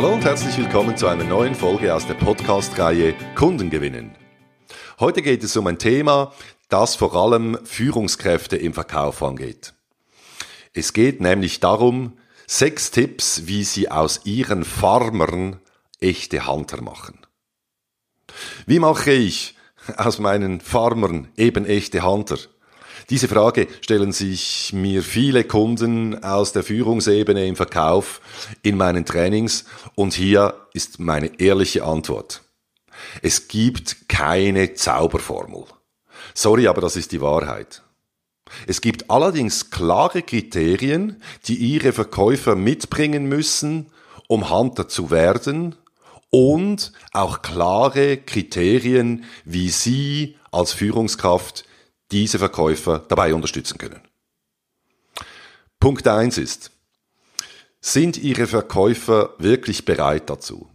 Hallo und herzlich willkommen zu einer neuen Folge aus der Podcast-Reihe Kunden gewinnen. Heute geht es um ein Thema, das vor allem Führungskräfte im Verkauf angeht. Es geht nämlich darum, sechs Tipps, wie sie aus ihren Farmern echte Hunter machen. Wie mache ich aus meinen Farmern eben echte Hunter? Diese Frage stellen sich mir viele Kunden aus der Führungsebene im Verkauf in meinen Trainings und hier ist meine ehrliche Antwort. Es gibt keine Zauberformel. Sorry, aber das ist die Wahrheit. Es gibt allerdings klare Kriterien, die Ihre Verkäufer mitbringen müssen, um Hunter zu werden und auch klare Kriterien, wie Sie als Führungskraft diese Verkäufer dabei unterstützen können. Punkt eins ist, sind Ihre Verkäufer wirklich bereit dazu?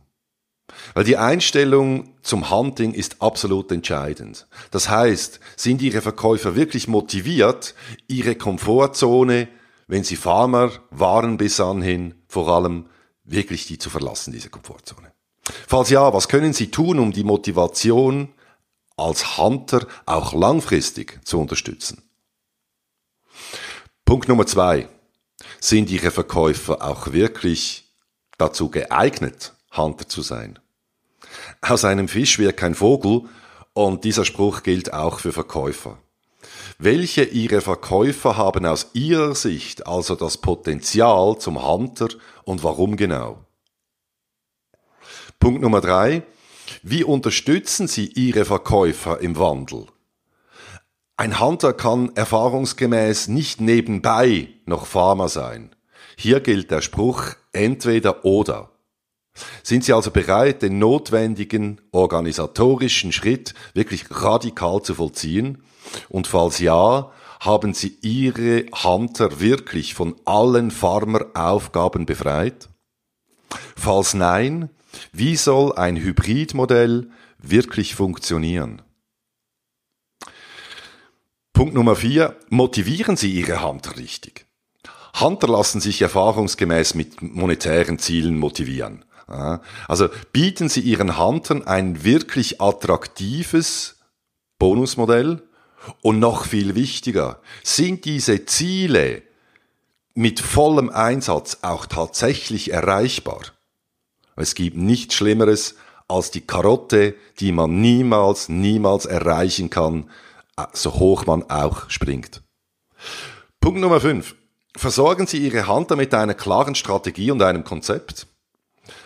Weil die Einstellung zum Hunting ist absolut entscheidend. Das heißt, sind Ihre Verkäufer wirklich motiviert, ihre Komfortzone, wenn sie Farmer waren bis anhin, vor allem wirklich die zu verlassen, diese Komfortzone? Falls ja, was können Sie tun, um die Motivation als Hunter auch langfristig zu unterstützen? Punkt Nummer zwei. Sind Ihre Verkäufer auch wirklich dazu geeignet, Hunter zu sein? Aus einem Fisch wird kein Vogel und dieser Spruch gilt auch für Verkäufer. Welche Ihre Verkäufer haben aus Ihrer Sicht also das Potenzial zum Hunter und warum genau? Punkt Nummer drei. Wie unterstützen Sie Ihre Verkäufer im Wandel? Ein Hunter kann erfahrungsgemäß nicht nebenbei noch Farmer sein. Hier gilt der Spruch entweder oder. Sind Sie also bereit, den notwendigen organisatorischen Schritt wirklich radikal zu vollziehen? Und falls ja, haben Sie Ihre Hunter wirklich von allen Farmeraufgaben befreit? Falls nein, wie soll ein Hybridmodell wirklich funktionieren? Punkt Nummer vier. Motivieren Sie Ihre Hunter richtig. Hunter lassen sich erfahrungsgemäß mit monetären Zielen motivieren. Also bieten Sie Ihren Huntern ein wirklich attraktives Bonusmodell und noch viel wichtiger, sind diese Ziele mit vollem Einsatz auch tatsächlich erreichbar? Es gibt nichts Schlimmeres als die Karotte, die man niemals, niemals erreichen kann, äh, so hoch man auch springt. Punkt Nummer 5. Versorgen Sie Ihre Hunter mit einer klaren Strategie und einem Konzept.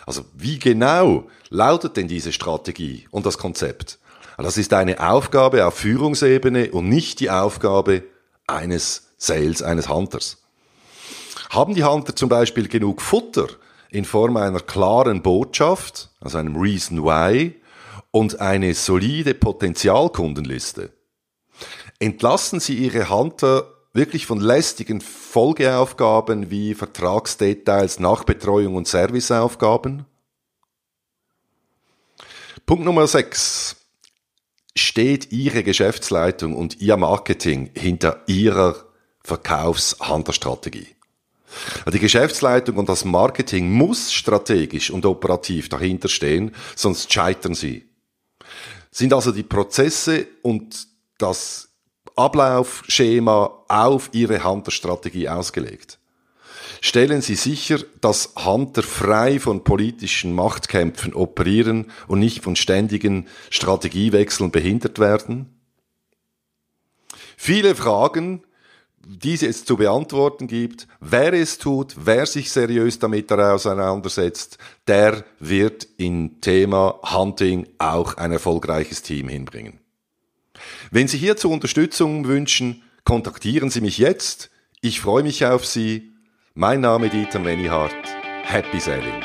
Also wie genau lautet denn diese Strategie und das Konzept? Das ist eine Aufgabe auf Führungsebene und nicht die Aufgabe eines Sales, eines Hunters. Haben die Hunter zum Beispiel genug Futter in Form einer klaren Botschaft, also einem Reason Why und eine solide Potenzialkundenliste? Entlassen Sie Ihre Hunter wirklich von lästigen Folgeaufgaben wie Vertragsdetails, Nachbetreuung und Serviceaufgaben. Punkt Nummer 6. Steht Ihre Geschäftsleitung und Ihr Marketing hinter Ihrer Verkaufshandlerstrategie? Die Geschäftsleitung und das Marketing muss strategisch und operativ dahinter stehen, sonst scheitern sie. Sind also die Prozesse und das Ablaufschema auf Ihre Hunter-Strategie ausgelegt. Stellen Sie sicher, dass Hunter frei von politischen Machtkämpfen operieren und nicht von ständigen Strategiewechseln behindert werden. Viele Fragen, die es zu beantworten gibt, wer es tut, wer sich seriös damit auseinandersetzt, der wird im Thema Hunting auch ein erfolgreiches Team hinbringen. Wenn Sie hierzu Unterstützung wünschen, kontaktieren Sie mich jetzt. Ich freue mich auf Sie. Mein Name ist Dieter Menihardt. Happy Sailing.